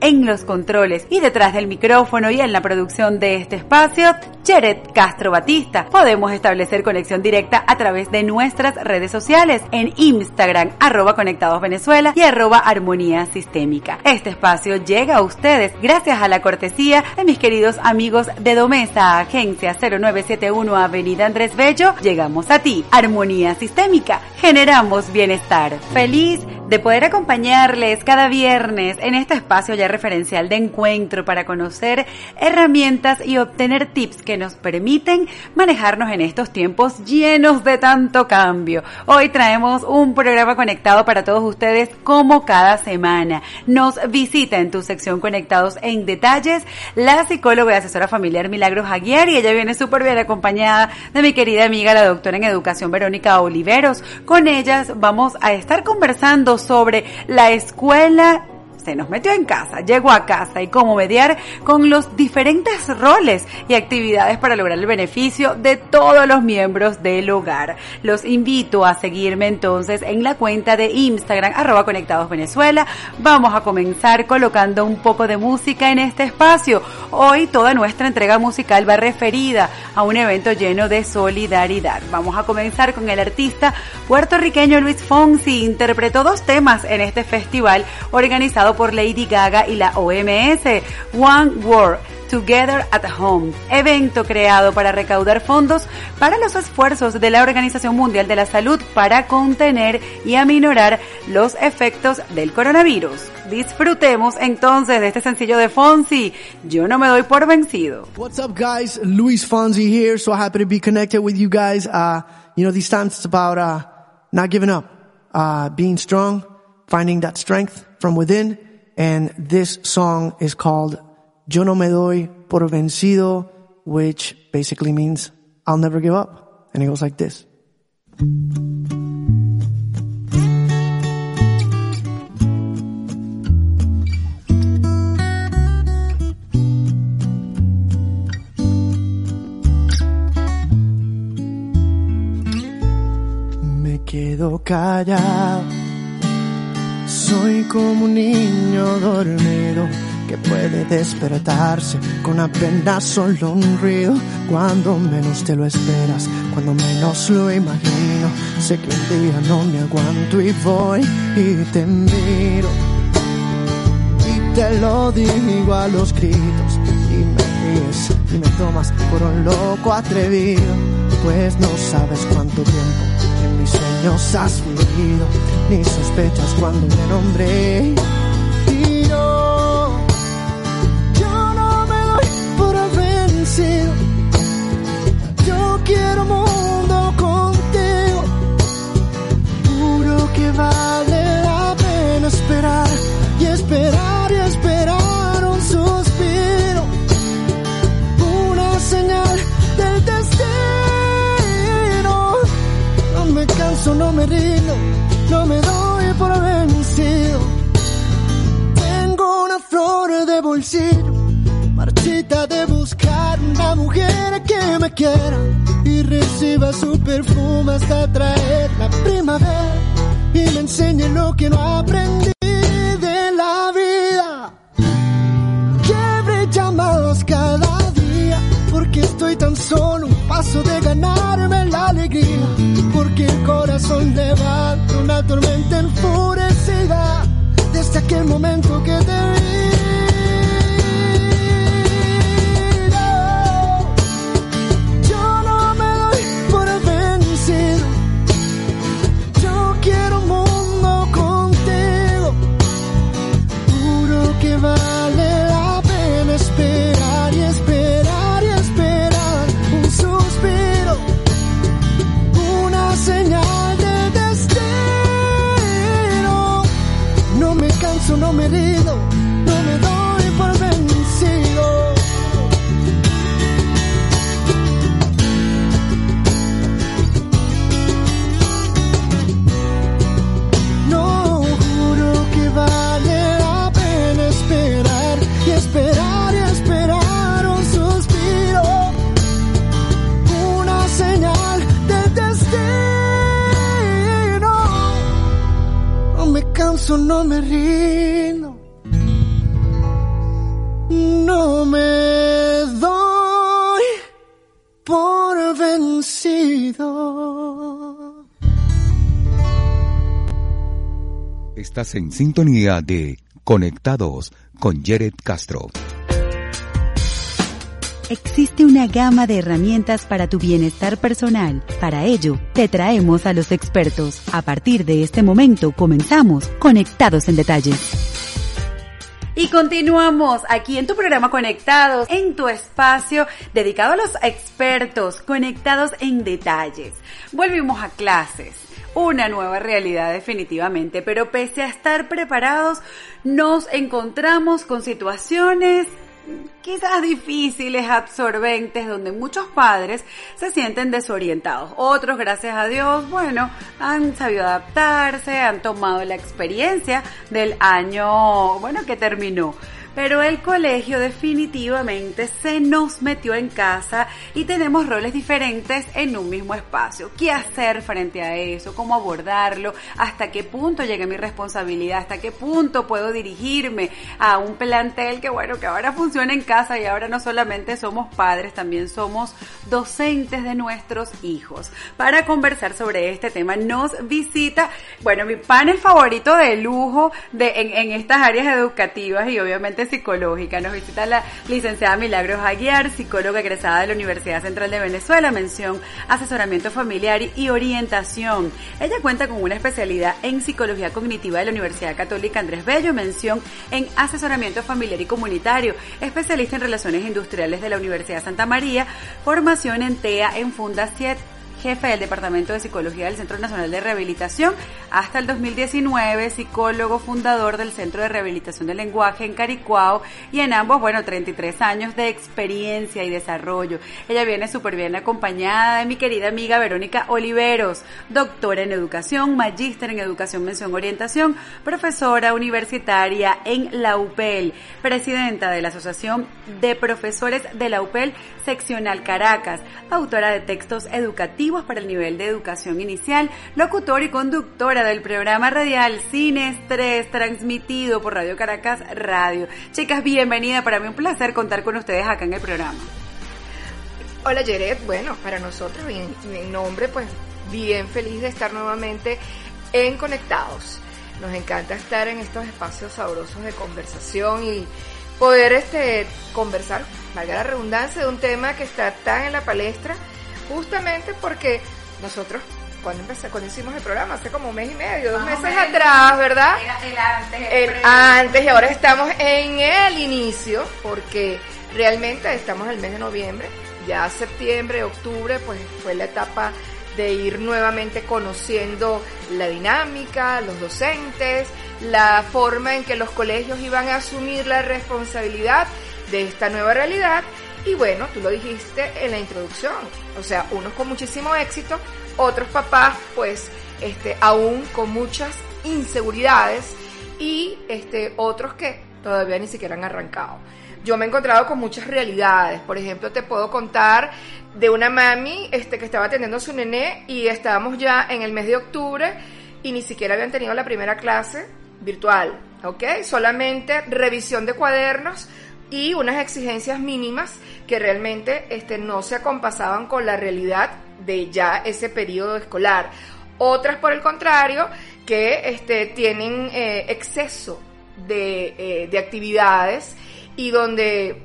en los controles y detrás del micrófono y en la producción de este espacio, Cheret Castro Batista. Podemos establecer conexión directa a través de nuestras redes sociales en Instagram, arroba Conectados Venezuela y arroba Armonía Sistémica. Este espacio llega a ustedes gracias a la cortesía de mis queridos amigos de Domesa, Agencia 0971 Avenida Andrés Bello. Llegamos a ti, Armonía Sistémica. Generamos bienestar. Feliz de poder acompañarles cada viernes en este espacio ya referencial de encuentro para conocer herramientas y obtener tips que nos permiten manejarnos en estos tiempos llenos de tanto cambio. Hoy traemos un programa conectado para todos ustedes como cada semana. Nos visita en tu sección Conectados en Detalles la psicóloga y asesora familiar Milagros Aguiar y ella viene súper bien acompañada de mi querida amiga la doctora en educación Verónica Oliveros. Con ellas vamos a estar conversando sobre la escuela se nos metió en casa, llegó a casa y cómo mediar con los diferentes roles y actividades para lograr el beneficio de todos los miembros del hogar. Los invito a seguirme entonces en la cuenta de Instagram arroba conectados Venezuela. Vamos a comenzar colocando un poco de música en este espacio. Hoy toda nuestra entrega musical va referida a un evento lleno de solidaridad. Vamos a comenzar con el artista puertorriqueño Luis Fonsi. Interpretó dos temas en este festival organizado por Lady Gaga y la OMS, One World. Together at Home, evento creado para recaudar fondos para los esfuerzos de la Organización Mundial de la Salud para contener y aminorar los efectos del coronavirus. Disfrutemos entonces de este sencillo de Fonsi. Yo no me doy por vencido. What's up, guys? Luis Fonsi here. So happy to be connected with you guys. Uh, you know, these times it's about uh, not giving up, uh, being strong, finding that strength from within. And this song is called Yo no me doy por vencido, which basically means I'll never give up. And it goes like this. Me quedo callado soy como un niño dormido que puede despertarse con apenas solo un ruido. Cuando menos te lo esperas, cuando menos lo imagino. Sé que un día no me aguanto y voy y te miro. Y te lo digo a los gritos. Y me ríes y me tomas por un loco atrevido, pues no sabes cuánto tiempo en mis sueños has vivido, ni sospechas cuando me nombré. Y yo, no me doy por vencido. Yo quiero mundo contigo. Juro que vale la pena esperar y esperar y esperar un suspiro. Una señal del destino. No me canso, no me rindo, no me doy por vencido. Tengo una flor de bolsillo, marchita de buscar una mujer que me quiera y reciba su perfume hasta traer la primavera y me enseñe lo que no aprendí de la vida. Que brilla más cada día, porque estoy tan solo un paso de ganarme alegría, porque el corazón levanta una tormenta enfurecida desde aquel momento que te vi. Estás en sintonía de Conectados con Jared Castro. Existe una gama de herramientas para tu bienestar personal. Para ello, te traemos a los expertos. A partir de este momento comenzamos Conectados en Detalles. Y continuamos aquí en tu programa Conectados, en tu espacio dedicado a los expertos, conectados en detalles. Volvimos a clases una nueva realidad definitivamente, pero pese a estar preparados, nos encontramos con situaciones quizás difíciles, absorbentes, donde muchos padres se sienten desorientados. Otros, gracias a Dios, bueno, han sabido adaptarse, han tomado la experiencia del año, bueno, que terminó pero el colegio definitivamente se nos metió en casa y tenemos roles diferentes en un mismo espacio. ¿Qué hacer frente a eso? ¿Cómo abordarlo? ¿Hasta qué punto llega mi responsabilidad? ¿Hasta qué punto puedo dirigirme a un plantel que bueno, que ahora funciona en casa y ahora no solamente somos padres, también somos docentes de nuestros hijos? Para conversar sobre este tema nos visita, bueno, mi panel favorito de lujo de, en, en estas áreas educativas y obviamente psicológica. Nos visita la licenciada Milagros Aguiar, psicóloga egresada de la Universidad Central de Venezuela, mención asesoramiento familiar y orientación. Ella cuenta con una especialidad en psicología cognitiva de la Universidad Católica Andrés Bello, mención en asesoramiento familiar y comunitario, especialista en relaciones industriales de la Universidad Santa María, formación en TEA en Funda jefe del Departamento de Psicología del Centro Nacional de Rehabilitación, hasta el 2019 psicólogo fundador del Centro de Rehabilitación del Lenguaje en Caricuao y en ambos, bueno, 33 años de experiencia y desarrollo. Ella viene súper bien acompañada de mi querida amiga Verónica Oliveros, doctora en educación, magíster en educación, mención, orientación, profesora universitaria en la UPEL, presidenta de la Asociación de Profesores de la UPEL Seccional Caracas, autora de textos educativos para el nivel de educación inicial, locutor y conductora del programa radial Cine Estrés, transmitido por Radio Caracas Radio. Chicas, bienvenida, para mí un placer contar con ustedes acá en el programa. Hola Jared, bueno, para nosotros, en nombre, pues bien feliz de estar nuevamente en Conectados. Nos encanta estar en estos espacios sabrosos de conversación y poder este conversar, valga la redundancia, de un tema que está tan en la palestra justamente porque nosotros cuando empecé, cuando hicimos el programa, hace como un mes y medio, dos meses atrás, ¿verdad? el antes. El, antes y ahora estamos en el inicio, porque realmente estamos en el mes de noviembre, ya septiembre, octubre, pues fue la etapa de ir nuevamente conociendo la dinámica, los docentes, la forma en que los colegios iban a asumir la responsabilidad de esta nueva realidad y bueno, tú lo dijiste en la introducción, o sea, unos con muchísimo éxito, otros papás pues este, aún con muchas inseguridades y este, otros que todavía ni siquiera han arrancado. Yo me he encontrado con muchas realidades, por ejemplo, te puedo contar de una mami este, que estaba atendiendo a su nené y estábamos ya en el mes de octubre y ni siquiera habían tenido la primera clase virtual, ¿ok? Solamente revisión de cuadernos y unas exigencias mínimas que realmente este, no se acompasaban con la realidad de ya ese periodo escolar. Otras, por el contrario, que este, tienen eh, exceso de, eh, de actividades y donde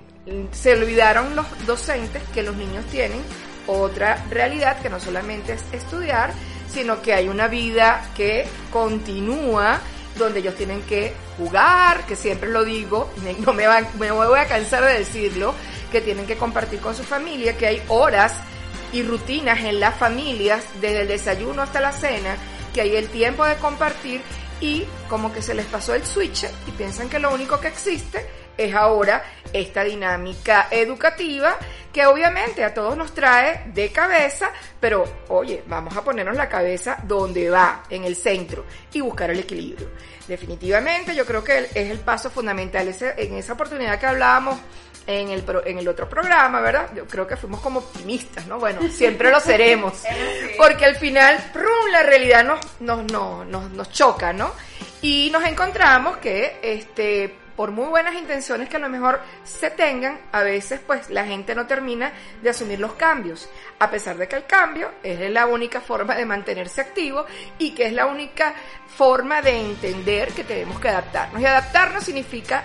se olvidaron los docentes que los niños tienen otra realidad que no solamente es estudiar, sino que hay una vida que continúa donde ellos tienen que jugar, que siempre lo digo, no me, me voy a cansar de decirlo, que tienen que compartir con su familia, que hay horas y rutinas en las familias, desde el desayuno hasta la cena, que hay el tiempo de compartir y como que se les pasó el switch y piensan que lo único que existe es ahora esta dinámica educativa que obviamente a todos nos trae de cabeza, pero oye, vamos a ponernos la cabeza donde va, en el centro, y buscar el equilibrio. Definitivamente yo creo que es el paso fundamental. en esa oportunidad que hablábamos en el, en el otro programa, ¿verdad? Yo creo que fuimos como optimistas, ¿no? Bueno, siempre lo seremos. Porque al final, ¡prum! la realidad nos, nos, nos, nos choca, ¿no? Y nos encontramos que este por muy buenas intenciones que a lo mejor se tengan, a veces pues la gente no termina de asumir los cambios, a pesar de que el cambio es la única forma de mantenerse activo y que es la única forma de entender que tenemos que adaptarnos. Y adaptarnos significa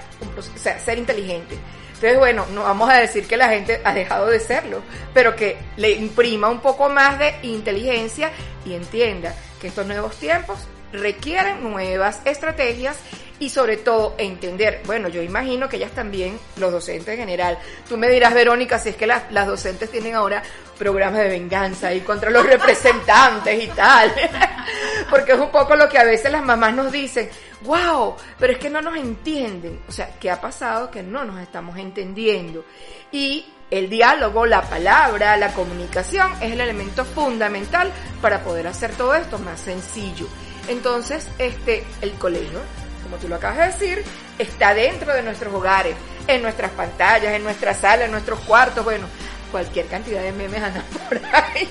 ser inteligente. Entonces, bueno, no vamos a decir que la gente ha dejado de serlo, pero que le imprima un poco más de inteligencia y entienda que estos nuevos tiempos requieren nuevas estrategias y sobre todo entender, bueno, yo imagino que ellas también, los docentes en general, tú me dirás, Verónica, si es que las, las docentes tienen ahora programas de venganza y contra los representantes y tal, porque es un poco lo que a veces las mamás nos dicen, wow, pero es que no nos entienden, o sea, ¿qué ha pasado? Que no nos estamos entendiendo. Y el diálogo, la palabra, la comunicación es el elemento fundamental para poder hacer todo esto más sencillo. Entonces, este, el colegio como tú lo acabas de decir, está dentro de nuestros hogares, en nuestras pantallas, en nuestra sala, en nuestros cuartos, bueno, cualquier cantidad de memes andan por ahí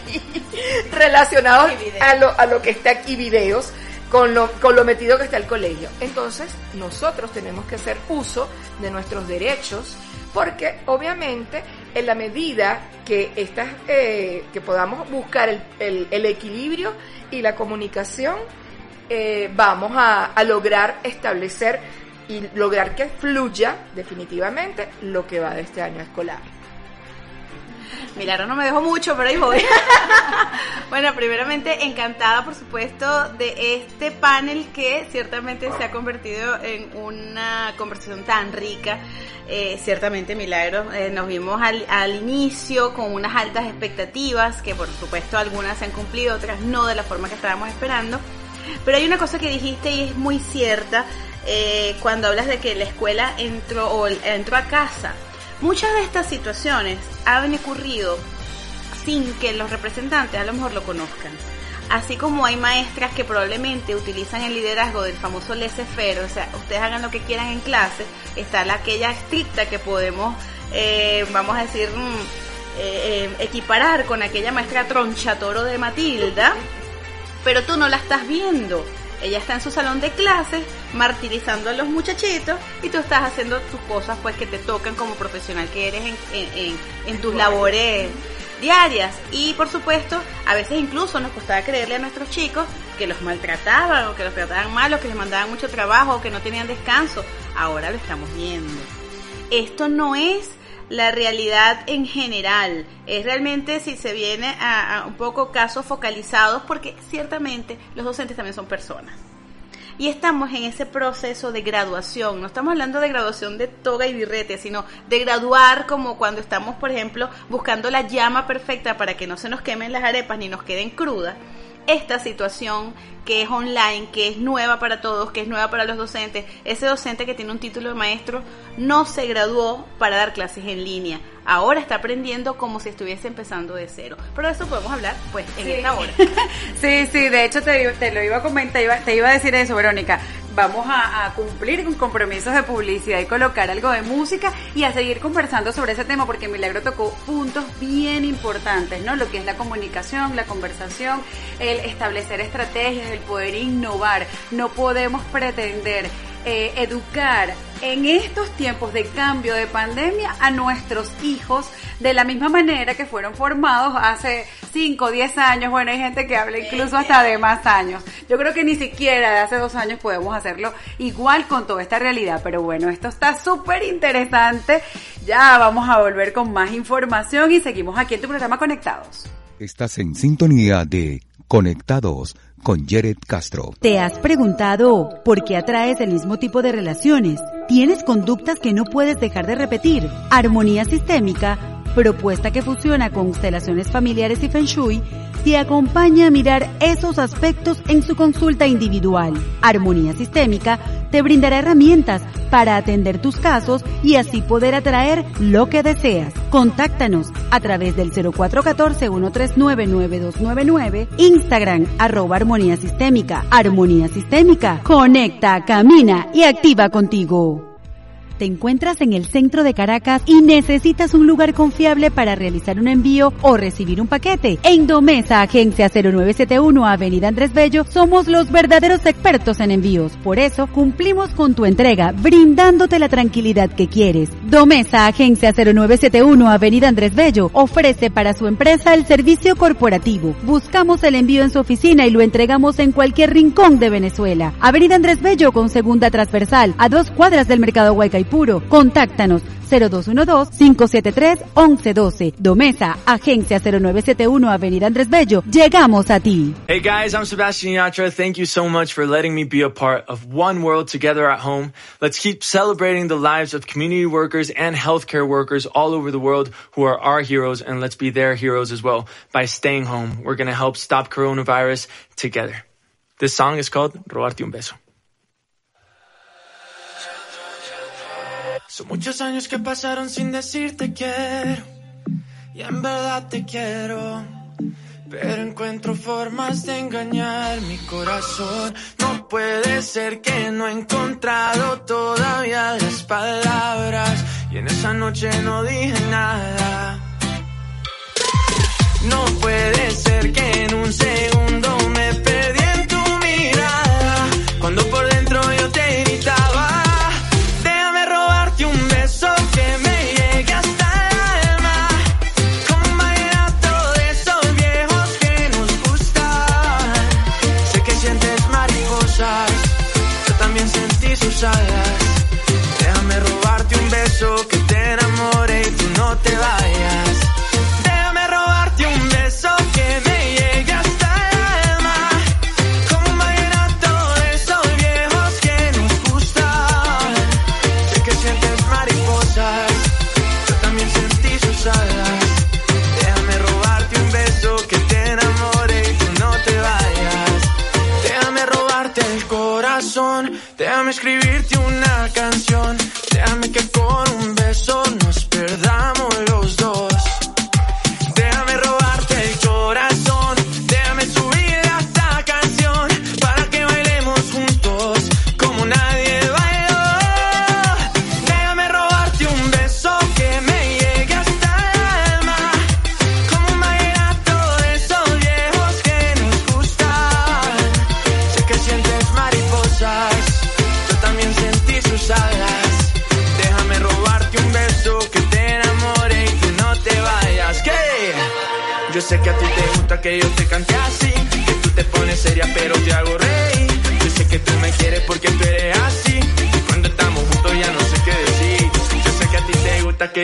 relacionados a lo, a lo que está aquí, videos, con lo, con lo metido que está el colegio. Entonces, nosotros tenemos que hacer uso de nuestros derechos, porque obviamente en la medida que estas, eh, que podamos buscar el, el, el equilibrio y la comunicación, eh, vamos a, lograr establecer y lograr que fluya definitivamente lo que va de este año escolar. Milagro no me dejó mucho, pero ahí voy. bueno, primeramente encantada, por supuesto, de este panel que ciertamente se ha convertido en una conversación tan rica. Eh, ciertamente, Milagro, eh, nos vimos al, al, inicio con unas altas expectativas, que por supuesto algunas se han cumplido, otras no de la forma que estábamos esperando. Pero hay una cosa que dijiste y es muy cierta eh, cuando hablas de que la escuela entró o entró a casa. Muchas de estas situaciones han ocurrido sin que los representantes a lo mejor lo conozcan. Así como hay maestras que probablemente utilizan el liderazgo del famoso laissez-faire, o sea, ustedes hagan lo que quieran en clase, está la aquella estricta que podemos, eh, vamos a decir, mm, eh, equiparar con aquella maestra tronchatoro de Matilda, pero tú no la estás viendo. Ella está en su salón de clases martirizando a los muchachitos y tú estás haciendo tus cosas pues que te tocan como profesional que eres en, tus labores diarias. Y por supuesto, a veces incluso nos costaba creerle a nuestros chicos que los maltrataban o que los trataban mal o que les mandaban mucho trabajo o que no tenían descanso. Ahora lo estamos viendo. Esto no es la realidad en general. Es realmente si se viene a, un poco casos focalizados porque ciertamente los docentes también son personas. Y estamos en ese proceso de graduación. No estamos hablando de graduación de toga y birrete, sino de graduar como cuando estamos, por ejemplo, buscando la llama perfecta para que no se nos quemen las arepas ni nos queden crudas esta situación que es online, que es nueva para todos, que es nueva para los docentes. Ese docente que tiene un título de maestro no se graduó para dar clases en línea. Ahora está aprendiendo como si estuviese empezando de cero. Pero de eso podemos hablar pues en esta hora. sí, sí, de hecho te, te, lo iba a comentar, te iba a decir eso, Verónica vamos a, cumplir con compromisos de publicidad y colocar algo de música y a seguir conversando sobre ese tema porque Milagro tocó puntos bien importantes, ¿no? Lo que es la comunicación, la conversación, el establecer estrategias, el poder innovar. No podemos pretender eh, educar en estos tiempos de cambio de pandemia a nuestros hijos de la misma manera que fueron formados hace 5, 10 años. Bueno, hay gente que habla incluso hasta de más años. Yo creo que ni siquiera de hace dos años podemos hacerlo igual con toda esta realidad. Pero bueno, esto está súper interesante. Ya vamos a volver con más información y seguimos aquí en tu programa Conectados. Estás en sintonía de Conectados con Jared Castro. ¿Te has preguntado por qué atraes el mismo tipo de relaciones? ¿Tienes conductas que no puedes dejar de repetir? Armonía sistémica, propuesta que fusiona constelaciones familiares y feng shui, te acompaña a mirar esos aspectos en su consulta individual. Armonía Sistémica te brindará herramientas para atender tus casos y así poder atraer lo que deseas. Contáctanos a través del 0414-139-9299, Instagram, arroba Armonía Sistémica. Armonía Sistémica, conecta, camina y activa contigo. ¿Te encuentras en el centro de Caracas y necesitas un lugar confiable para realizar un envío o recibir un paquete? En Domesa, Agencia 0971 Avenida Andrés Bello, somos los verdaderos expertos en envíos. Por eso, cumplimos con tu entrega, brindándote la tranquilidad que quieres. Domesa, Agencia 0971 Avenida Andrés Bello, ofrece para su empresa el servicio corporativo. Buscamos el envío en su oficina y lo entregamos en cualquier rincón de Venezuela. Avenida Andrés Bello con segunda transversal, a dos cuadras del mercado Contáctanos 0212-573-1112. Domesa, Agencia 0971 Avenida Andrés Bello. Llegamos a ti. Hey guys, I'm Sebastian Yatra. Thank you so much for letting me be a part of One World Together at Home. Let's keep celebrating the lives of community workers and healthcare workers all over the world who are our heroes and let's be their heroes as well by staying home. We're going to help stop coronavirus together. This song is called Robarte un beso. Son muchos años que pasaron sin decirte quiero. Y en verdad te quiero. Pero encuentro formas de engañar mi corazón. No puede ser que no he encontrado todavía las palabras. Y en esa noche no dije nada. No puede ser que en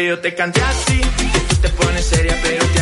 yo te cante así, que tú te pones seria pero te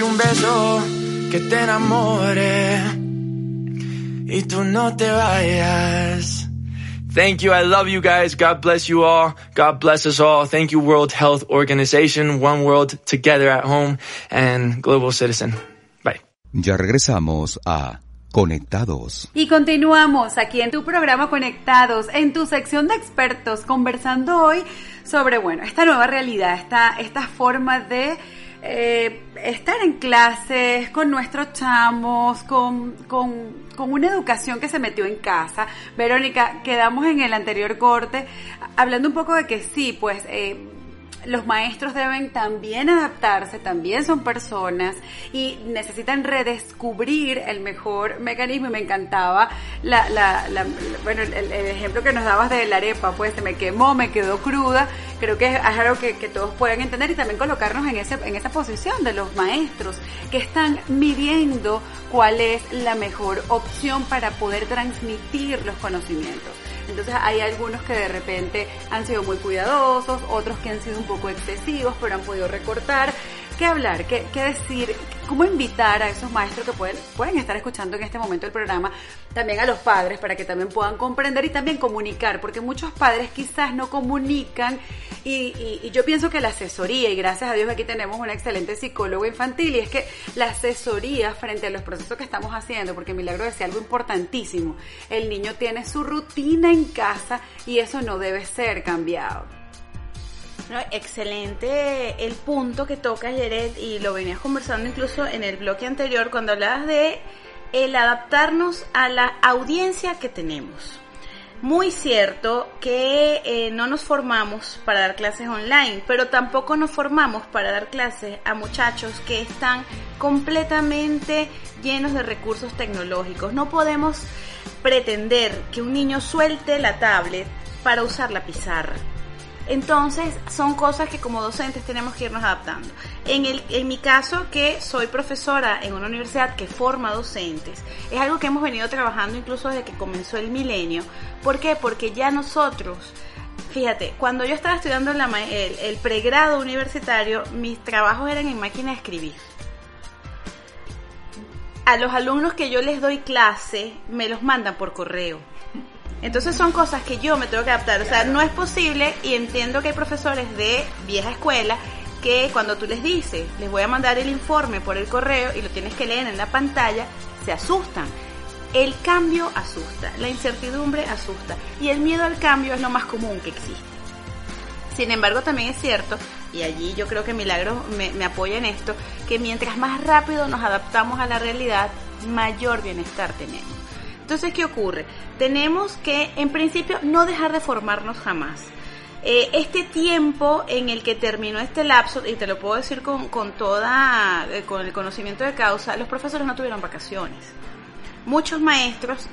Un beso que te enamore y tú no te vayas. Thank you. I love you guys. God bless you all. God bless us all. Thank you, World Health Organization, One World Together at Home, and Global Citizen. Bye. Ya regresamos a Conectados. Y continuamos aquí en tu programa Conectados, en tu sección de expertos, conversando hoy sobre, bueno, esta nueva realidad, esta, esta forma de eh, estar en clases con nuestros chamos, con, con, con, una educación que se metió en casa. Verónica, quedamos en el anterior corte hablando un poco de que sí, pues... Eh, los maestros deben también adaptarse, también son personas y necesitan redescubrir el mejor mecanismo. Y me encantaba la, la, la bueno, el, ejemplo que nos dabas de la arepa, pues se me quemó, me quedó cruda. Creo que es algo que, que todos pueden entender y también colocarnos en, ese, en esa posición de los maestros que están midiendo cuál es la mejor opción para poder transmitir los conocimientos. Entonces hay algunos que de repente han sido muy cuidadosos, otros que han sido un poco excesivos, pero han podido recortar. ¿Qué hablar? ¿Qué, qué decir? ¿Cómo invitar a esos maestros que pueden, pueden estar escuchando en este momento el programa? También a los padres para que también puedan comprender y también comunicar, porque muchos padres quizás no comunican y, yo pienso que la asesoría, y gracias a Dios aquí tenemos una excelente psicóloga infantil, y es que la asesoría frente a los procesos que estamos haciendo, porque Milagro decía algo importantísimo, el niño tiene su rutina en casa y eso no debe ser cambiado. No, excelente el punto que toca Jared y lo venías conversando incluso en el bloque anterior cuando hablabas de el adaptarnos a la audiencia que tenemos. Muy cierto que eh, no nos formamos para dar clases online, pero tampoco nos formamos para dar clases a muchachos que están completamente llenos de recursos tecnológicos. No podemos pretender que un niño suelte la tablet para usar la pizarra. Entonces, son cosas que como docentes tenemos que irnos adaptando. En, el, en mi caso, que soy profesora en una universidad que forma docentes, es algo que hemos venido trabajando incluso desde que comenzó el milenio. ¿Por qué? Porque ya nosotros, fíjate, cuando yo estaba estudiando la el, el pregrado universitario, mis trabajos eran en máquina de escribir. A los alumnos que yo les doy clase, me los mandan por correo. Entonces son cosas que yo me tengo que adaptar. O sea, no es posible y entiendo que hay profesores de vieja escuela que cuando tú les dices, les voy a mandar el informe por el correo y lo tienes que leer en la pantalla, se asustan. El cambio asusta, la incertidumbre asusta y el miedo al cambio es lo más común que existe. Sin embargo, también es cierto, y allí yo creo que Milagro me, me apoya en esto, que mientras más rápido nos adaptamos a la realidad, mayor bienestar tenemos. Entonces, ¿qué ocurre? Tenemos que, en principio, no dejar de formarnos jamás. Eh, este tiempo en el que terminó este lapso, y te lo puedo decir con, con toda, eh, con el conocimiento de causa, los profesores no tuvieron vacaciones. Muchos maestros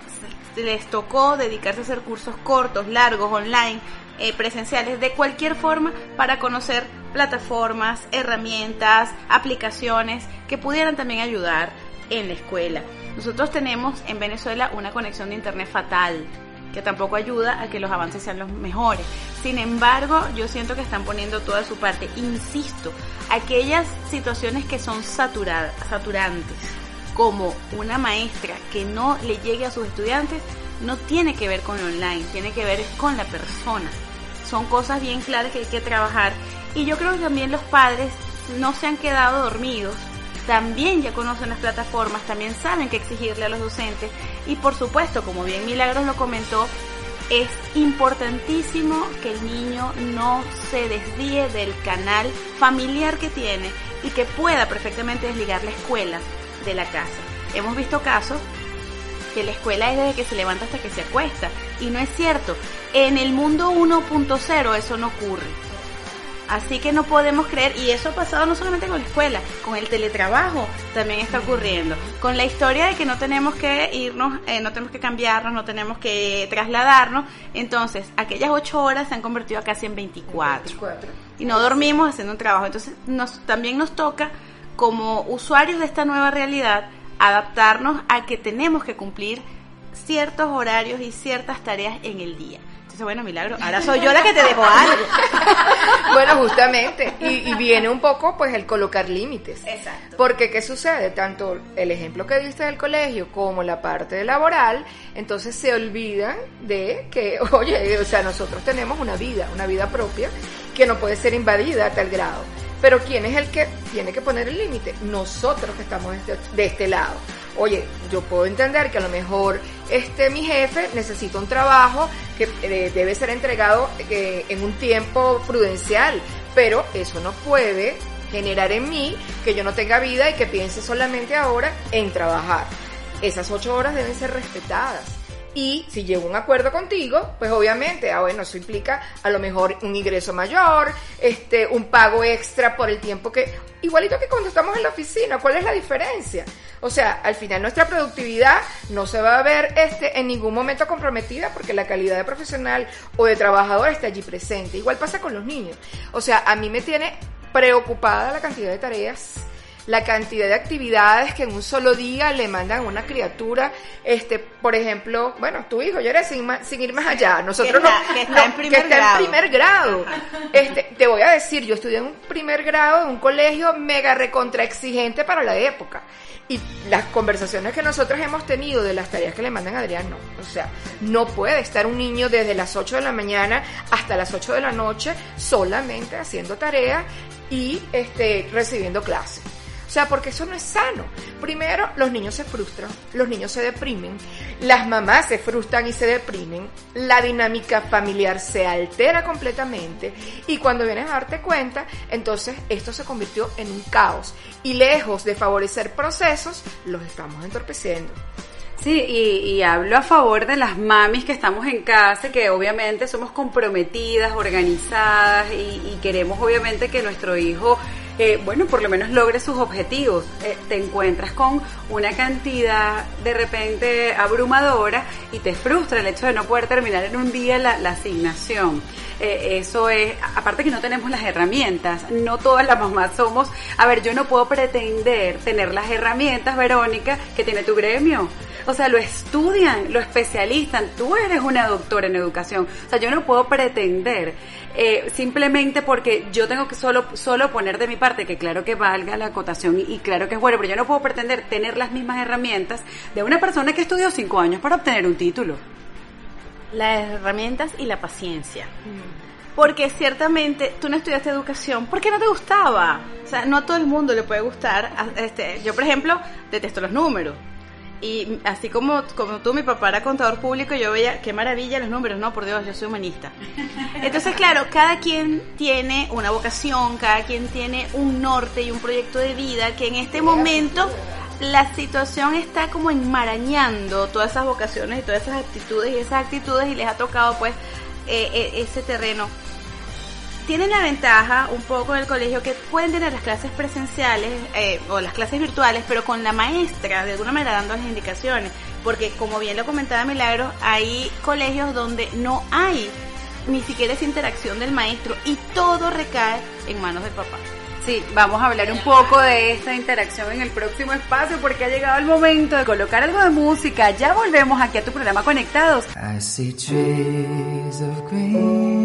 les tocó dedicarse a hacer cursos cortos, largos, online, eh, presenciales, de cualquier forma, para conocer plataformas, herramientas, aplicaciones que pudieran también ayudar en la escuela. Nosotros tenemos en Venezuela una conexión de internet fatal que tampoco ayuda a que los avances sean los mejores. Sin embargo, yo siento que están poniendo toda su parte. Insisto, aquellas situaciones que son saturadas, saturantes, como una maestra que no le llegue a sus estudiantes, no tiene que ver con online, tiene que ver con la persona. Son cosas bien claras que hay que trabajar. Y yo creo que también los padres no se han quedado dormidos también ya conocen las plataformas, también saben qué exigirle a los docentes y por supuesto, como bien Milagros lo comentó, es importantísimo que el niño no se desvíe del canal familiar que tiene y que pueda perfectamente desligar la escuela de la casa. Hemos visto casos que la escuela es desde que se levanta hasta que se acuesta y no es cierto. En el mundo 1.0 eso no ocurre. Así que no podemos creer, y eso ha pasado no solamente con la escuela, con el teletrabajo también está ocurriendo. Con la historia de que no tenemos que irnos, eh, no tenemos que cambiarnos, no tenemos que trasladarnos, entonces aquellas ocho horas se han convertido a casi en 24. Y no dormimos haciendo un trabajo. Entonces nos, también nos toca, como usuarios de esta nueva realidad, adaptarnos a que tenemos que cumplir ciertos horarios y ciertas tareas en el día. Bueno, Milagro, ahora soy yo la que te dejo algo. Bueno, justamente. Y, y viene un poco, pues, el colocar límites. Exacto. Porque, ¿qué sucede? Tanto el ejemplo que diste del colegio como la parte laboral, entonces se olvidan de que, oye, o sea, nosotros tenemos una vida, una vida propia, que no puede ser invadida a tal grado. Pero ¿quién es el que tiene que poner el límite? Nosotros que estamos de este, de este lado. Oye, yo puedo entender que a lo mejor este mi jefe necesita un trabajo que eh, debe ser entregado eh, en un tiempo prudencial, pero eso no puede generar en mí que yo no tenga vida y que piense solamente ahora en trabajar. Esas ocho horas deben ser respetadas. Y si llego a un acuerdo contigo, pues obviamente, ah, bueno, eso implica a lo mejor un ingreso mayor, este, un pago extra por el tiempo que, igualito que cuando estamos en la oficina, ¿cuál es la diferencia? O sea, al final nuestra productividad no se va a ver este, en ningún momento comprometida porque la calidad de profesional o de trabajador está allí presente. Igual pasa con los niños. O sea, a mí me tiene preocupada la cantidad de tareas la cantidad de actividades que en un solo día le mandan a una criatura, este, por ejemplo, bueno, tu hijo, yo era sin, sin ir más allá, nosotros Que está- no, que está no, en primer que está grado. en primer grado. Este, te voy a decir, yo estudié en un primer grado en un colegio mega recontra exigente para la época. Y las conversaciones que nosotros hemos tenido de las tareas que le mandan a Adrián, no. O sea, no puede estar un niño desde las 8 de la mañana hasta las 8 de la noche solamente haciendo tareas y este, recibiendo clases. Sea, porque eso no es sano. Primero, los niños se frustran, los niños se deprimen, las mamás se frustran y se deprimen, la dinámica familiar se altera completamente y cuando vienes a darte cuenta, entonces esto se convirtió en un caos y lejos de favorecer procesos, los estamos entorpeciendo. Sí, y, y hablo a favor de las mamis que estamos en casa, que obviamente somos comprometidas, organizadas y, y queremos obviamente que nuestro hijo, eh, bueno, por lo menos logre sus objetivos. Eh, te encuentras con una cantidad de repente abrumadora y te frustra el hecho de no poder terminar en un día la, la asignación. Eh, eso es, aparte que no tenemos las herramientas, no todas las mamás somos, a ver, yo no puedo pretender tener las herramientas, Verónica, que tiene tu gremio. O sea, lo estudian, lo especializan. Tú eres una doctora en educación. O sea, yo no puedo pretender eh, simplemente porque yo tengo que solo, solo poner de mi parte, que claro que valga la acotación y, y claro que es bueno, pero yo no puedo pretender tener las mismas herramientas de una persona que estudió cinco años para obtener un título. Las herramientas y la paciencia. Porque ciertamente tú no estudiaste educación porque no te gustaba. O sea, no a todo el mundo le puede gustar. Este, yo, por ejemplo, detesto los números. Y así como, como tú, mi papá era contador público, yo veía, qué maravilla los números, no, por Dios, yo soy humanista. Entonces, claro, cada quien tiene una vocación, cada quien tiene un norte y un proyecto de vida que en este momento la situación está como enmarañando todas esas vocaciones y todas esas actitudes y esas actitudes y les ha tocado pues eh, eh, ese terreno tienen la ventaja un poco del colegio que pueden tener las clases presenciales eh, o las clases virtuales, pero con la maestra, de alguna manera dando las indicaciones. Porque como bien lo comentaba Milagro, hay colegios donde no hay ni siquiera esa interacción del maestro y todo recae en manos del papá. Sí, vamos a hablar un poco de esta interacción en el próximo espacio porque ha llegado el momento de colocar algo de música. Ya volvemos aquí a tu programa Conectados. I see trees of green,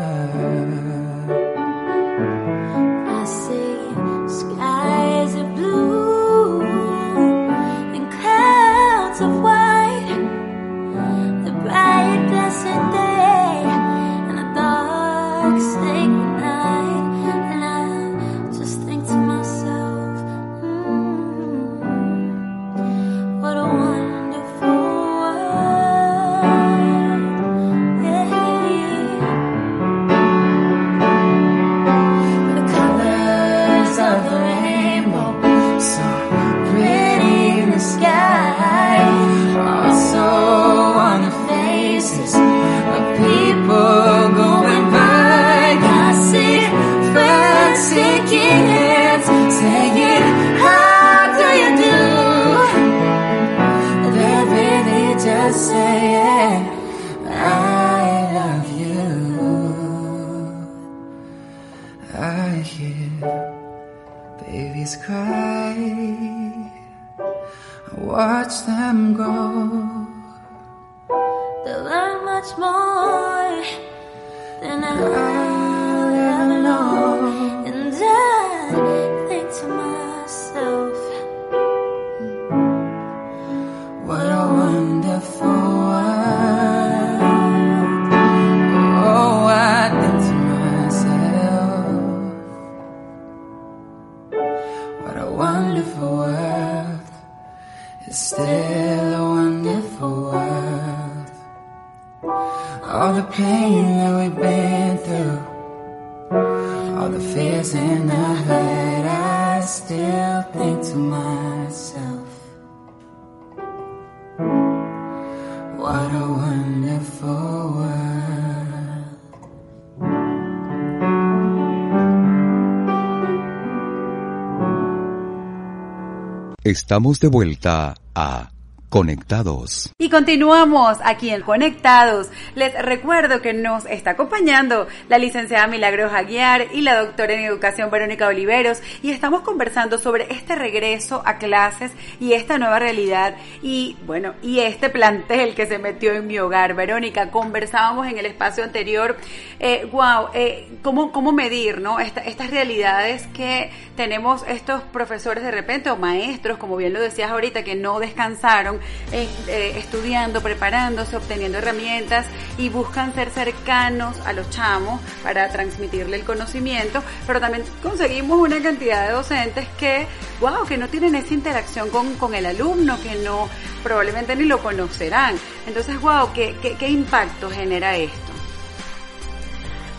Estamos de vuelta a Conectados. Y continuamos aquí en Conectados. Les recuerdo que nos está acompañando la licenciada Milagros Aguiar y la doctora en educación Verónica Oliveros y estamos conversando sobre este regreso a clases y esta nueva realidad y bueno, y este plantel que se metió en mi hogar. Verónica, conversábamos en el espacio anterior, eh, wow, eh, ¿cómo, cómo medir, ¿no? estas realidades que tenemos estos profesores de repente o maestros, como bien lo decías ahorita, que no descansaron eh, estudiando, preparándose, obteniendo herramientas y buscan ser cercanos a los chamos para transmitirle el conocimiento, pero también conseguimos una cantidad de docentes que, wow, que no tienen esa interacción con, con el alumno, que no, probablemente ni lo conocerán. Entonces, wow, ¿qué, qué, qué impacto genera esto?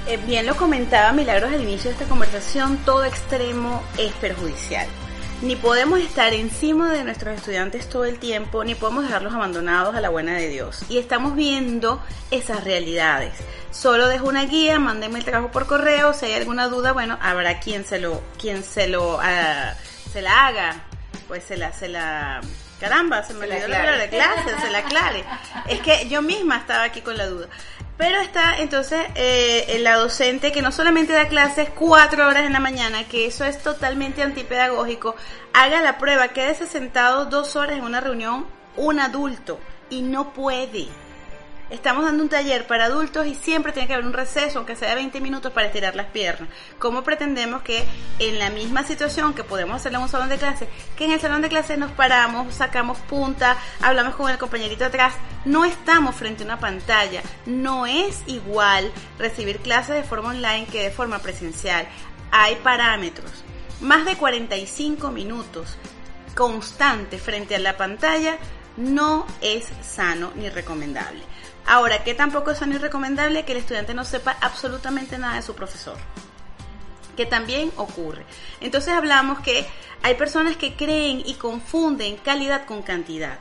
Eh, bien lo comentaba Milagros al inicio de esta conversación, todo extremo es perjudicial ni podemos estar encima de nuestros estudiantes todo el tiempo, ni podemos dejarlos abandonados a la buena de Dios. Y estamos viendo esas realidades. Solo dejo una guía, mándenme el trabajo por correo, si hay alguna duda, bueno, habrá quien se lo, quien se lo, uh, se la haga, pues se la, se la, caramba, se me olvidó la palabra clase, se la aclare. Es que yo misma estaba aquí con la duda. Pero está entonces eh, la docente que no solamente da clases cuatro horas en la mañana, que eso es totalmente antipedagógico, haga la prueba, quédese sentado dos horas en una reunión un adulto y no puede. Estamos dando un taller para adultos y siempre tiene que haber un receso, aunque sea de 20 minutos, para estirar las piernas. ¿Cómo pretendemos que en la misma situación que podemos hacerlo en un salón de clase, que en el salón de clase nos paramos, sacamos punta, hablamos con el compañerito atrás, no estamos frente a una pantalla. No es igual recibir clases de forma online que de forma presencial. Hay parámetros. Más de 45 minutos constante frente a la pantalla no es sano ni recomendable. Ahora, que tampoco es sano y recomendable que el estudiante no sepa absolutamente nada de su profesor que también ocurre. Entonces hablamos que hay personas que creen y confunden calidad con cantidad.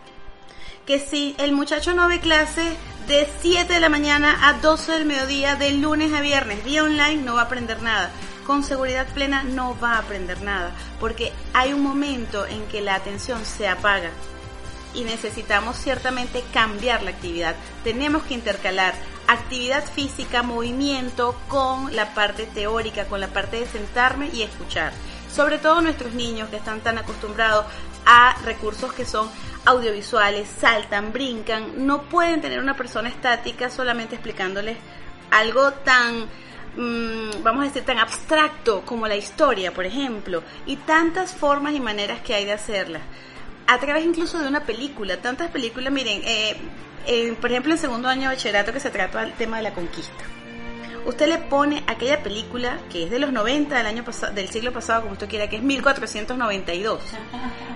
Que si el muchacho no ve clases de 7 de la mañana a 12 del mediodía, de lunes a viernes, vía online, no va a aprender nada. Con seguridad plena no va a aprender nada, porque hay un momento en que la atención se apaga y necesitamos ciertamente cambiar la actividad. Tenemos que intercalar actividad física, movimiento con la parte teórica, con la parte de sentarme y escuchar. Sobre todo nuestros niños que están tan acostumbrados a recursos que son audiovisuales, saltan, brincan, no pueden tener una persona estática solamente explicándoles algo tan mm, vamos a decir, tan abstracto como la historia, por ejemplo, y tantas formas y maneras que hay de hacerla a través incluso de una película, tantas películas, miren, eh, eh, por ejemplo en segundo año de bachillerato que se trata del tema de la conquista. Usted le pone aquella película que es de los 90 del año pasado, del siglo pasado, como usted quiera, que es 1492.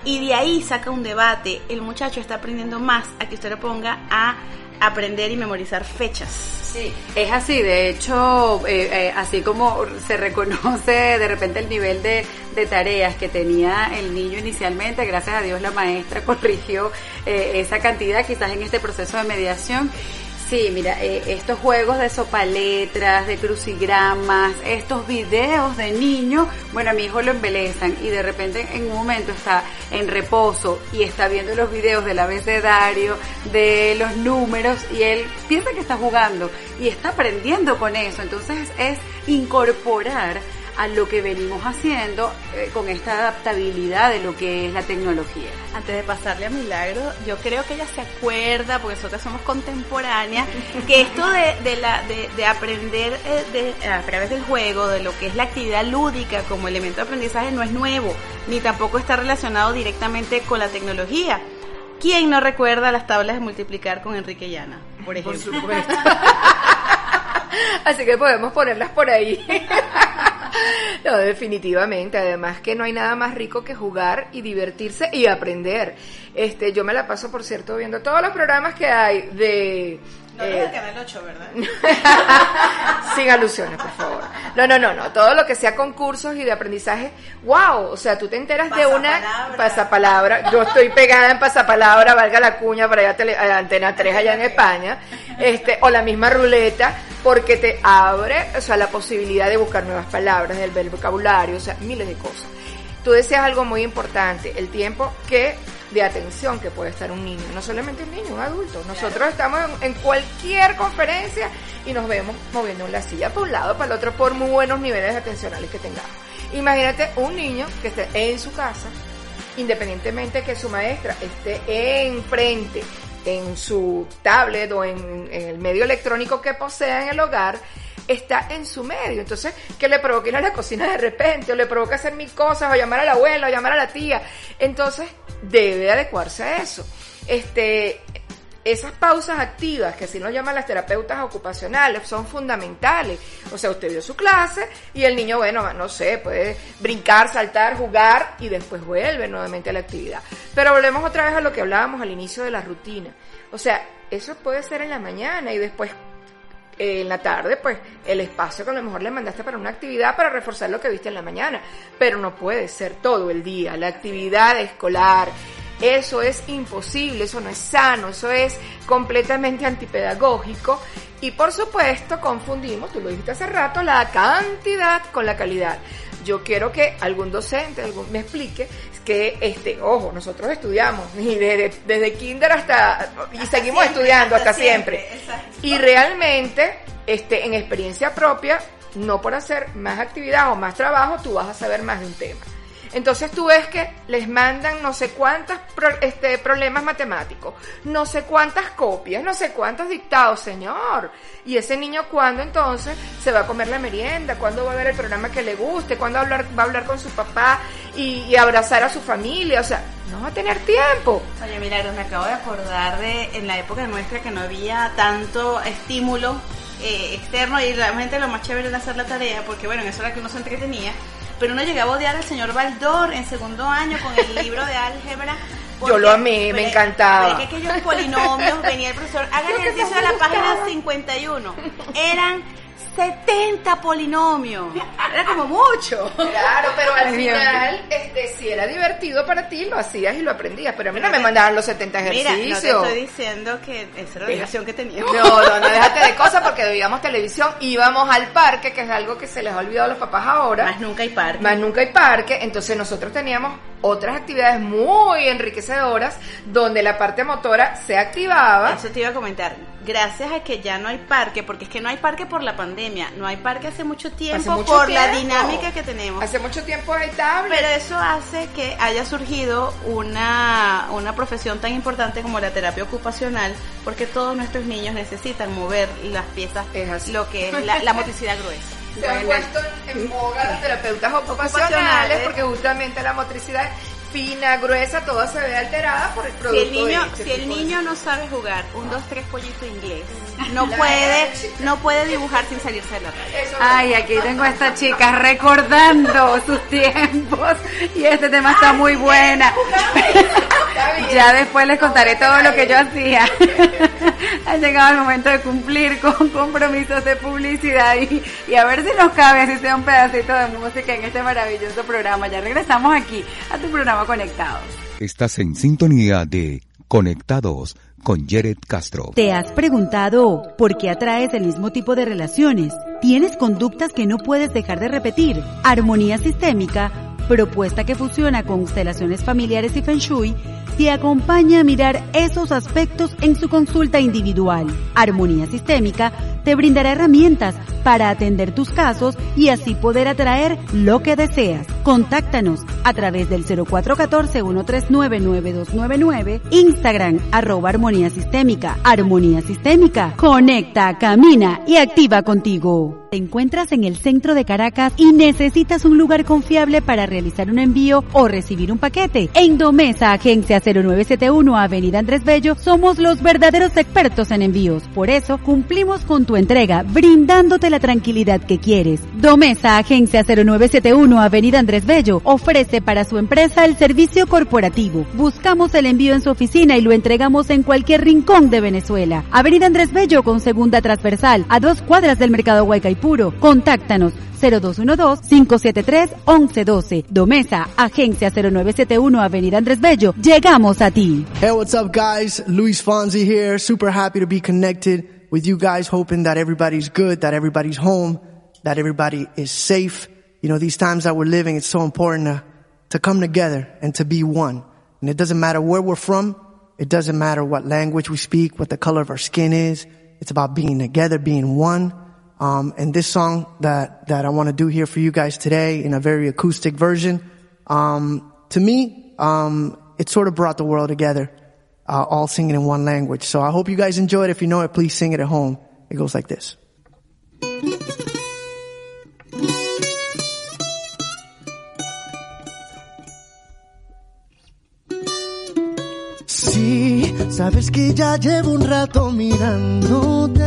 Y de ahí saca un debate. El muchacho está aprendiendo más a que usted le ponga a aprender y memorizar fechas. Sí, es así. De hecho, eh, eh, así como se reconoce de repente el nivel de, de, tareas que tenía el niño inicialmente, gracias a Dios la maestra corrigió eh, esa cantidad quizás en este proceso de mediación Sí, mira, eh, estos juegos de sopaletras, de crucigramas, estos videos de niños, bueno, a mi hijo lo embelezan y de repente en un momento está en reposo y está viendo los videos del abecedario, de los números y él piensa que está jugando y está aprendiendo con eso. Entonces es incorporar a lo que venimos haciendo eh, con esta adaptabilidad de lo que es la tecnología. Antes de pasarle a Milagro, yo creo que ella se acuerda, porque nosotros somos contemporáneas, que esto de, la, de, aprender eh, a través del juego, de lo que es la actividad lúdica como elemento de aprendizaje, no es nuevo, ni tampoco está relacionado directamente con la tecnología. ¿Quién no recuerda las tablas de multiplicar con Enrique Llana, por ejemplo? Por supuesto. Así que podemos ponerlas por ahí. no, definitivamente. Además que no hay nada más rico que jugar y divertirse y aprender. Este, yo me la paso, por cierto, viendo todos los programas que hay de no eh, Canal 8, ¿verdad? Sin alusiones, por favor. No, no, no, no. Todo lo que sea concursos y de aprendizaje, wow. O sea, tú te enteras de una pasapalabra. Yo estoy pegada en pasapalabra, valga la cuña para allá, a Antena 3 allá en España. Este, o la misma ruleta, porque te abre, o sea, la posibilidad de buscar nuevas palabras, del vocabulario, o sea, miles de cosas. tú decías algo muy importante, el tiempo que de atención que puede estar un niño, no solamente un niño, un adulto. Nosotros estamos en, cualquier conferencia y nos vemos moviendo en la silla para un lado, para el otro, por muy buenos niveles atencionales que tengamos. Imagínate un niño que esté en su casa, independientemente que su maestra esté enfrente, en su tablet o en, el medio electrónico que posea en el hogar, está en su medio. Entonces, que le provoque ir a la cocina de repente, o le provoca hacer mil cosas, o llamar a la abuela, o llamar a la tía. Entonces, debe adecuarse a eso. Este, esas pausas activas, que así nos llaman las terapeutas ocupacionales, son fundamentales. O sea, usted dio su clase y el niño, bueno, no sé, puede brincar, saltar, jugar y después vuelve nuevamente a la actividad. Pero volvemos otra vez a lo que hablábamos al inicio de la rutina. O sea, eso puede ser en la mañana y después eh, en la tarde, pues el espacio que a lo mejor le mandaste para una actividad para reforzar lo que viste en la mañana, pero no puede ser todo el día, la actividad escolar. Eso es imposible, eso no es sano, eso es completamente antipedagógico y por supuesto confundimos, tú lo dijiste hace rato, la cantidad con la calidad. Yo quiero que algún docente algún- me explique que, este, ojo, nosotros estudiamos y desde, desde kinder hasta, y seguimos estudiando hasta, siempre. Y realmente, este, en experiencia propia, no por hacer más actividad o más trabajo, tú vas a saber más de un tema. Entonces tú ves que les mandan no sé cuántos este, problemas matemáticos, no sé cuántas copias, no sé cuántos dictados, señor. Y ese niño cuándo entonces se va a comer la merienda, cuándo va a ver el programa que le guste, cuándo va a hablar, va a hablar con su papá y, y abrazar a su familia. O sea, no va a tener tiempo. Oye, Milagros, me acabo de acordar de en la época nuestra que no había tanto estímulo eh, externo y realmente lo más chévere era hacer la tarea, porque bueno, en eso era que uno se entretenía, pero uno llegaba a odiar al señor Baldor en segundo año con el libro de álgebra. Yo lo amé, me encantaba. que aquellos polinomios, venía el profesor, hagan el ejercicio de la página 51. Eran 70 polinomios. Era como mucho. Claro, pero al Ay, final, este, si era divertido para ti, lo hacías y lo aprendías. Pero a mí no me mandaban los 70 Mira, no te ejercicios. estoy diciendo que esa era la obligación que teníamos. No, no, no, déjate de cosas porque veíamos televisión, íbamos al parque, que es algo que se les ha olvidado a los papás ahora. Más nunca hay parque. Más nunca hay parque, entonces nosotros teníamos otras actividades muy enriquecedoras donde la parte motora se activaba. Eso te iba a comentar. Gracias a que ya no hay parque, porque es que no hay parque por la pandemia, no hay parque hace mucho tiempo Hace mucho por la tiempo. dinámica que tenemos. Hace mucho tiempo hay tablet. Pero eso hace que haya surgido una, una profesión tan importante como la terapia ocupacional, porque todos nuestros niños necesitan mover las piezas, Es lo que es la, la motricidad gruesa. Se han puesto en boga los terapeutas ocupacionales porque justamente la motricidad fina, gruesa, todo se ve alterada por el Si producto el niño, de este si el niño no sabe jugar un 2 3 pollito inglés, no puede, no puede dibujar sin salirse de la raya. Ay, aquí tengo a esta chica recordando sus tiempos y este tema está muy buena. Ya después les contaré todo lo que yo hacía. Ha llegado el momento de cumplir con compromisos de publicidad y, y a ver si nos cabe, así sea un pedacito de música en este maravilloso programa. Ya regresamos aquí a tu programa Conectados. Estás en sintonía de Conectados con Jared Castro. ¿Te has preguntado por qué atraes el mismo tipo de relaciones? ¿Tienes conductas que no puedes dejar de repetir? Armonía Sistémica, propuesta que fusiona constelaciones familiares y Feng Shui, te acompaña a mirar esos aspectos en su consulta individual. Armonía Sistémica te brindará herramientas para atender tus casos y así poder atraer lo que deseas. Contáctanos a través del 0414-139-9299, Instagram, arroba Armonía Sistémica. Armonía Sistémica, conecta, camina y activa contigo. Te encuentras en el centro de Caracas y necesitas un lugar confiable para realizar un envío o recibir un paquete. En Domesa, agencia 0971, Avenida Andrés Bello, somos los verdaderos expertos en envíos. Por eso, cumplimos con tu entrega, brindándote la tranquilidad que quieres. Domesa, agencia 0971, Avenida Andrés Bello, ofrece para su empresa el servicio corporativo. Buscamos el envío en su oficina y lo entregamos en cualquier rincón de Venezuela. Avenida Andrés Bello con segunda transversal, a dos cuadras del mercado Guaycaipuro. Contáctanos 0212-573-1112. Domesa, agencia 0971, Avenida Andrés Bello. Llegamos a ti. Hey, what's up, guys? Luis Fonzi here. Super happy to be connected with you guys, hoping that everybody's good, that everybody's home, that everybody is safe. You know, these times that we're living, it's so important to to come together and to be one. And it doesn't matter where we're from. It doesn't matter what language we speak, what the color of our skin is. It's about being together, being one. Um, and this song that, that I want to do here for you guys today in a very acoustic version, um, to me, um, it sort of brought the world together, uh, all singing in one language. So I hope you guys enjoy it. If you know it, please sing it at home. It goes like this. Sí, sabes que ya llevo un rato mirándote.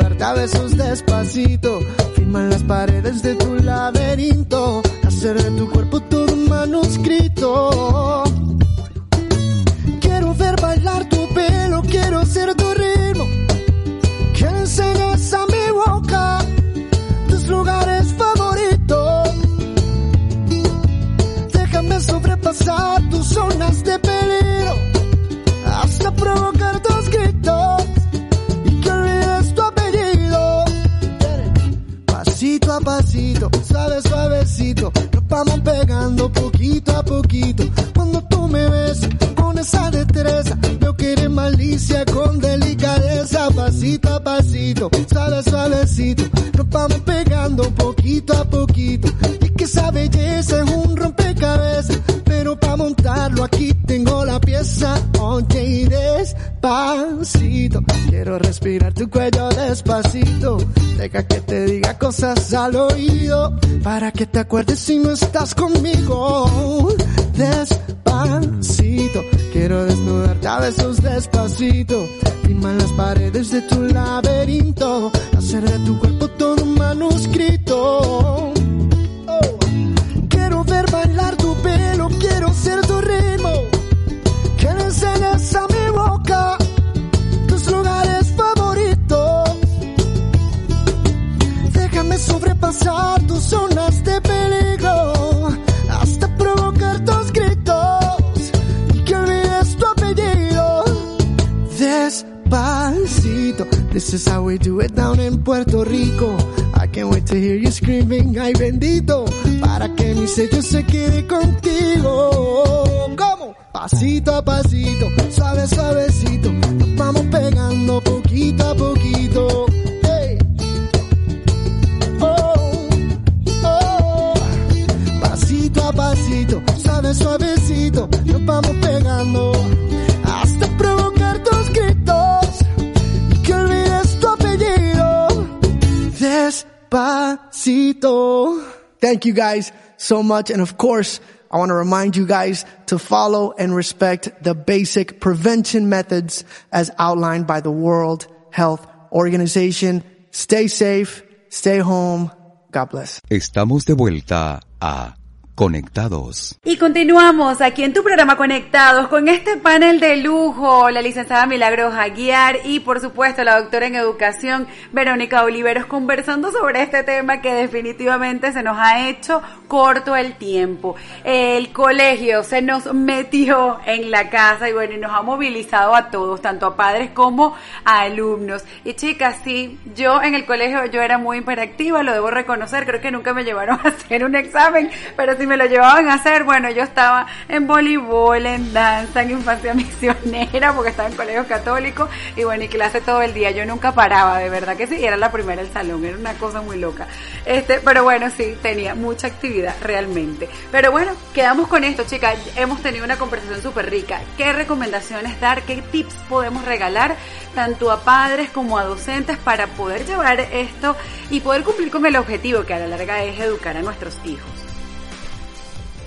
a besos despacito. Firma en las paredes de tu laberinto, hacer de tu cuerpo todo manuscrito. Quiero ver bailar tu pelo, quiero ser tu ritmo. Que enseñes a mi boca tus lugares favoritos. Déjame sobrepasar tus zonas de peligro hasta provocar a pasito, suave suavecito, nos vamos pegando poquito a poquito. Cuando tú me ves con esa destreza, veo que malicia con delicadeza. Pasito a pasito, suave suavecito, nos vamos pegando poquito a poquito. Aquí tengo la pieza. Oye y despacito, quiero respirar tu cuello despacito. Deja que te diga cosas al oído, para que te acuerdes si no estás conmigo. Despacito, quiero desnudarte a besos despacito. Firma las paredes de tu laberinto, hacer de tu cuerpo todo un manuscrito. Oh. Quiero ver bailar le enseñes a mi boca tus lugares favoritos. Déjame sobrepasar tus zonas de peligro hasta provocar tus gritos y que olvides tu apellido. Despacito, this is how we do it down in Puerto Rico. Can't wait to hear you screaming, ay bendito, para que mi sello se quede contigo. ¿Cómo? Pasito a pasito, suave suavecito, nos vamos pegando poquito a poquito. Hey. Oh, oh. Pasito a pasito, suave suavecito, nos vamos pegando Despacito. Thank you guys so much. And of course, I want to remind you guys to follow and respect the basic prevention methods as outlined by the World Health Organization. Stay safe, stay home. God bless. Estamos de vuelta a Conectados. Y continuamos aquí en tu programa Conectados con este panel de lujo, la licenciada Milagros Aguiar y por supuesto la doctora en educación Verónica Oliveros conversando sobre este tema que definitivamente se nos ha hecho corto el tiempo. El colegio se nos metió en la casa y bueno, y nos ha movilizado a todos, tanto a padres como a alumnos. Y chicas, sí, yo en el colegio yo era muy hiperactiva, lo debo reconocer, creo que nunca me llevaron a hacer un examen, pero sí me lo llevaban a hacer, bueno, yo estaba en voleibol, en danza, en infancia misionera, porque estaba en colegio católico, y bueno, y clase todo el día. Yo nunca paraba, de verdad que sí, era la primera del salón, era una cosa muy loca. Este, pero bueno, sí, tenía mucha actividad realmente. Pero bueno, quedamos con esto, chicas. Hemos tenido una conversación súper rica. ¿Qué recomendaciones dar? ¿Qué tips podemos regalar? tanto a padres como a docentes para poder llevar esto y poder cumplir con el objetivo que a la larga es educar a nuestros hijos.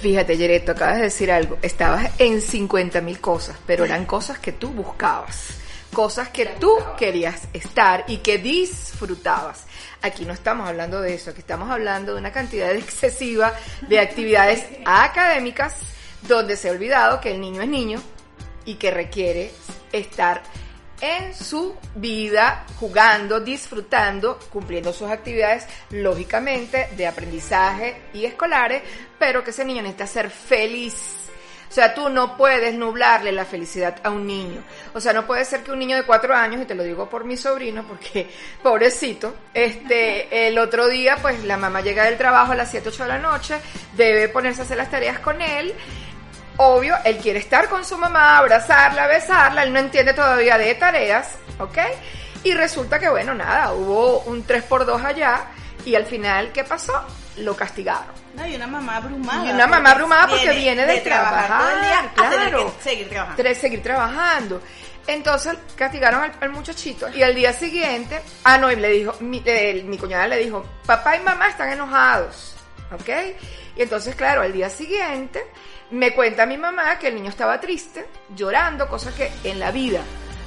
Fíjate, Yereto, acabas de decir algo. Estabas en 50 mil cosas, pero eran cosas que tú buscabas, cosas que tú querías estar y que disfrutabas. Aquí no estamos hablando de eso, aquí estamos hablando de una cantidad excesiva de actividades académicas donde se ha olvidado que el niño es niño y que requiere estar en su vida jugando, disfrutando, cumpliendo sus actividades, lógicamente, de aprendizaje y escolares, pero que ese niño necesita ser feliz. O sea, tú no puedes nublarle la felicidad a un niño. O sea, no puede ser que un niño de cuatro años, y te lo digo por mi sobrino, porque pobrecito, este, el otro día, pues la mamá llega del trabajo a las 7, 8 de la noche, debe ponerse a hacer las tareas con él, Obvio, él quiere estar con su mamá, abrazarla, besarla, él no entiende todavía de tareas, ¿ok? Y resulta que, bueno, nada, hubo un 3x2 allá y al final, ¿qué pasó? Lo castigaron. No, y una mamá abrumada. Y una mamá abrumada porque viene de, trabajar, todo el día a tener claro. seguir trabajando. Seguir trabajando. Entonces castigaron al, al muchachito y al día siguiente, ah no, y le dijo, mi, eh, mi cuñada le dijo, papá y mamá están enojados, ¿ok? Y entonces, claro, al día siguiente me cuenta mi mamá que el niño estaba triste, llorando, cosa que en la vida,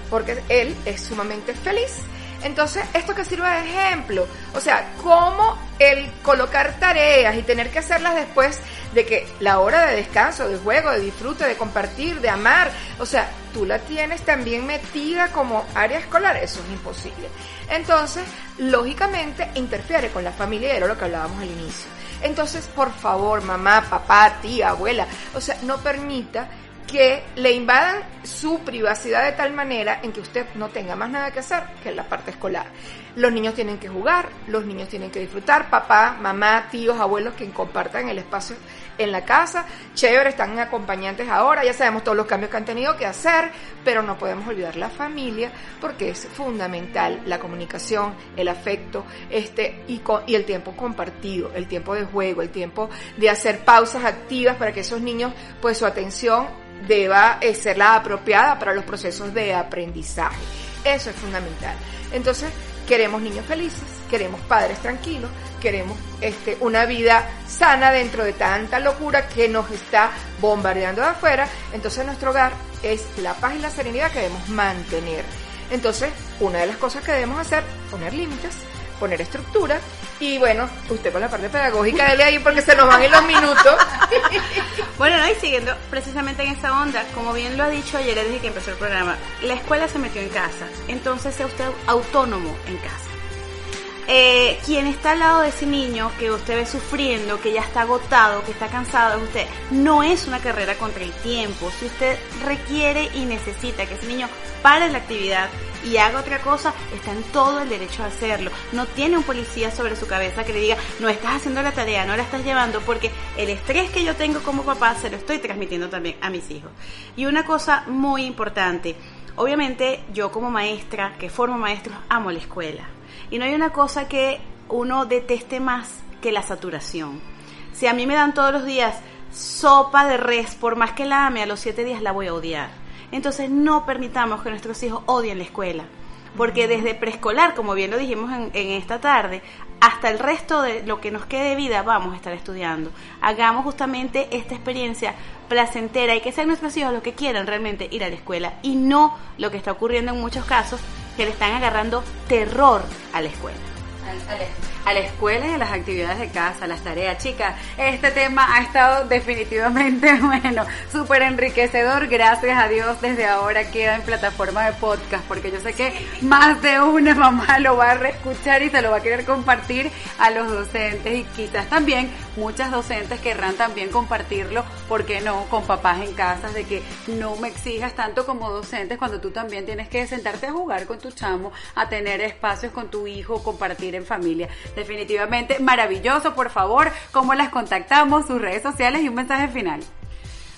porque él es sumamente feliz. Entonces, esto que sirva de ejemplo, o sea, cómo el colocar tareas y tener que hacerlas después de que la hora de descanso, de juego, de disfrute, de compartir, de amar, o sea, tú la tienes también metida como área escolar, eso es imposible. Entonces, lógicamente, interfiere con la familia era lo que hablábamos al inicio. Entonces, por favor, mamá, papá, tía, abuela, o sea, no permita que le invadan su privacidad de tal manera en que usted no tenga más nada que hacer que la parte escolar. Los niños tienen que jugar, los niños tienen que disfrutar, papá, mamá, tíos, abuelos que compartan el espacio en la casa. Chévere, están acompañantes ahora, ya sabemos todos los cambios que han tenido que hacer, pero no podemos olvidar la familia porque es fundamental la comunicación, el afecto, este y, co- y el tiempo compartido, el tiempo de juego, el tiempo de hacer pausas activas para que esos niños, pues su atención deba eh, ser la apropiada para los procesos de aprendizaje. Eso es fundamental. Entonces, queremos niños felices, queremos padres tranquilos, queremos este, una vida sana dentro de tanta locura que nos está bombardeando de afuera. Entonces, nuestro hogar es la paz y la serenidad que debemos mantener. Entonces, una de las cosas que debemos hacer, poner límites, poner estructura y bueno, usted con la parte pedagógica dele ahí porque se nos van en los minutos. Bueno, no, y siguiendo precisamente en esa onda, como bien lo ha dicho ayer desde que empezó el programa, la escuela se metió en casa, entonces sea usted autónomo en casa. Eh, quien está al lado de ese niño que usted ve sufriendo, que ya está agotado, que está cansado usted, no es una carrera contra el tiempo. Si usted requiere y necesita que ese niño pare la actividad y haga otra cosa, está en todo el derecho a hacerlo. No tiene un policía sobre su cabeza que le diga, no estás haciendo la tarea, no la estás llevando, porque el estrés que yo tengo como papá se lo estoy transmitiendo también a mis hijos. Y una cosa muy importante, obviamente yo como maestra, que formo maestros, amo la escuela. Y no hay una cosa que uno deteste más que la saturación. Si a mí me dan todos los días sopa de res, por más que la ame, a los siete días la voy a odiar. Entonces no permitamos que nuestros hijos odien la escuela. Porque desde preescolar, como bien lo dijimos en, en esta tarde, hasta el resto de lo que nos quede de vida vamos a estar estudiando. Hagamos justamente esta experiencia placentera y que sean nuestros hijos los que quieran realmente ir a la escuela y no lo que está ocurriendo en muchos casos que le están agarrando terror a la escuela. A la escuela y a las actividades de casa, las tareas. Chicas, este tema ha estado definitivamente, bueno, súper enriquecedor. Gracias a Dios, desde ahora queda en plataforma de podcast, porque yo sé que más de una mamá lo va a reescuchar y se lo va a querer compartir a los docentes y quizás también muchas docentes querrán también compartirlo, ¿por qué no? Con papás en casa, de que no me exijas tanto como docentes cuando tú también tienes que sentarte a jugar con tu chamo, a tener espacios con tu hijo, compartir en familia. Definitivamente maravilloso, por favor, cómo las contactamos, sus redes sociales y un mensaje final.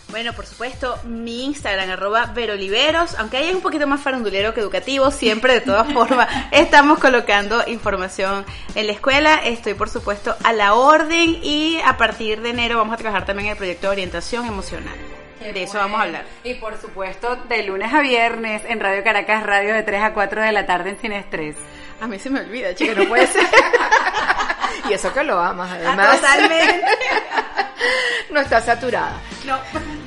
Bueno, por supuesto, mi Instagram, arroba veroliveros, aunque ahí es un poquito más farandulero que educativo, siempre de todas formas estamos colocando información en la escuela. Estoy, por supuesto, a la orden y a partir de enero vamos a trabajar también en el proyecto de orientación emocional. de eso vamos a hablar. Y por supuesto, de lunes a viernes en Radio Caracas, radio de 3 a 4 de la tarde en Sin Estrés. A mí se me olvida, chica, no puede ser. y eso que lo amas, además. Totalmente. no está saturada. No.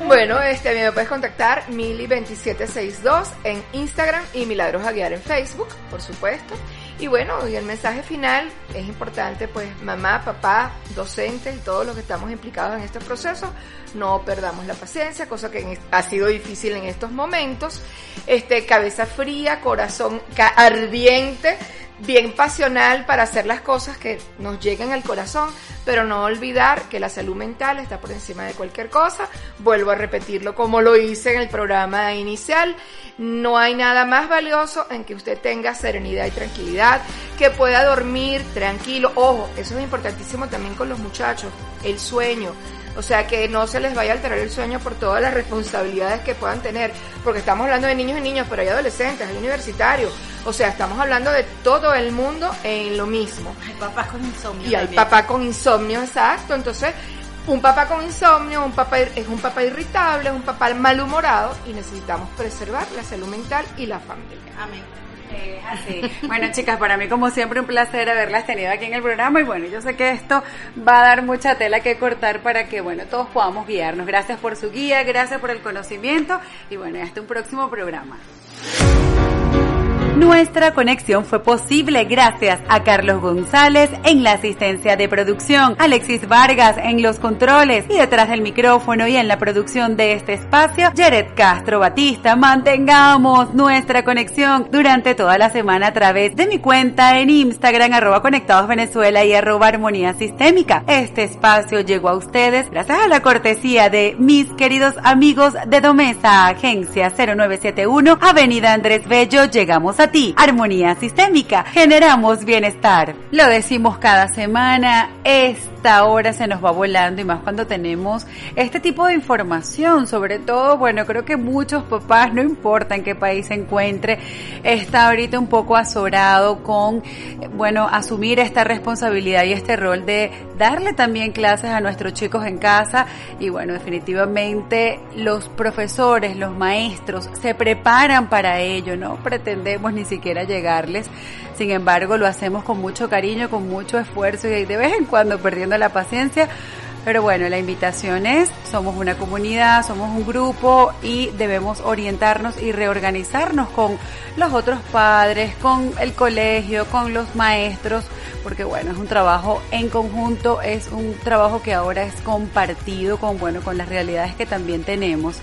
Bueno, este, a mí me puedes contactar mili2762 en Instagram y Milagros Aguiar en Facebook, por supuesto. Y bueno, y el mensaje final es importante, pues mamá, papá, docente y todos los que estamos implicados en este proceso, no perdamos la paciencia, cosa que ha sido difícil en estos momentos. Este, cabeza fría, corazón ardiente, bien pasional para hacer las cosas que nos lleguen al corazón, pero no olvidar que la salud mental está por encima de cualquier cosa. Vuelvo a repetirlo como lo hice en el programa inicial. No hay nada más valioso en que usted tenga serenidad y tranquilidad, que pueda dormir tranquilo. Ojo, eso es importantísimo también con los muchachos, el sueño. O sea, que no se les vaya a alterar el sueño por todas las responsabilidades que puedan tener, porque estamos hablando de niños y niños, pero hay adolescentes, hay universitarios. O sea, estamos hablando de todo el mundo en lo mismo. Hay papás con insomnio. Y hay papá con insomnio, exacto. Entonces, un papá con insomnio, un papá es un papá irritable, es un papá malhumorado y necesitamos preservar la salud mental y la familia. Amén. Así. Bueno, chicas, para mí como siempre un placer haberlas tenido aquí en el programa y bueno, yo sé que esto va a dar mucha tela que cortar para que, bueno, todos podamos guiarnos. Gracias por su guía, gracias por el conocimiento y bueno, hasta un próximo programa. Nuestra conexión fue posible gracias a Carlos González en la asistencia de producción, Alexis Vargas en los controles y detrás del micrófono y en la producción de este espacio, Jared Castro Batista. Mantengamos nuestra conexión durante toda la semana a través de mi cuenta en Instagram arroba conectados Venezuela y arroba armonía sistémica. Este espacio llegó a ustedes gracias a la cortesía de mis queridos amigos de Domesa, Agencia 0971, Avenida Andrés Bello. Llegamos a ti. Armonía sistémica. Generamos bienestar. Lo decimos cada semana. Esta hora se nos va volando y más cuando tenemos este tipo de información. Sobre todo, bueno, creo que muchos papás, no importa en qué país se encuentre, está ahorita un poco azorado con, bueno, asumir esta responsabilidad y este rol de darle también clases a nuestros chicos en casa. Y bueno, definitivamente los profesores, los maestros se preparan para ello, no pretendemos ni siquiera llegarles. Sin embargo, lo hacemos con mucho cariño, con mucho esfuerzo y de vez en cuando perdiendo la paciencia. Pero bueno, la invitación es, somos una comunidad, somos un grupo y debemos orientarnos y reorganizarnos con los otros padres, con el colegio, con los maestros, porque bueno, es un trabajo en conjunto, es un trabajo que ahora es compartido con bueno, con las realidades que también tenemos.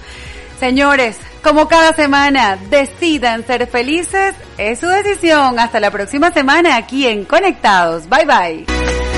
Señores, como cada semana, decidan ser felices, es su decisión. Hasta la próxima semana aquí en Conectados. Bye bye.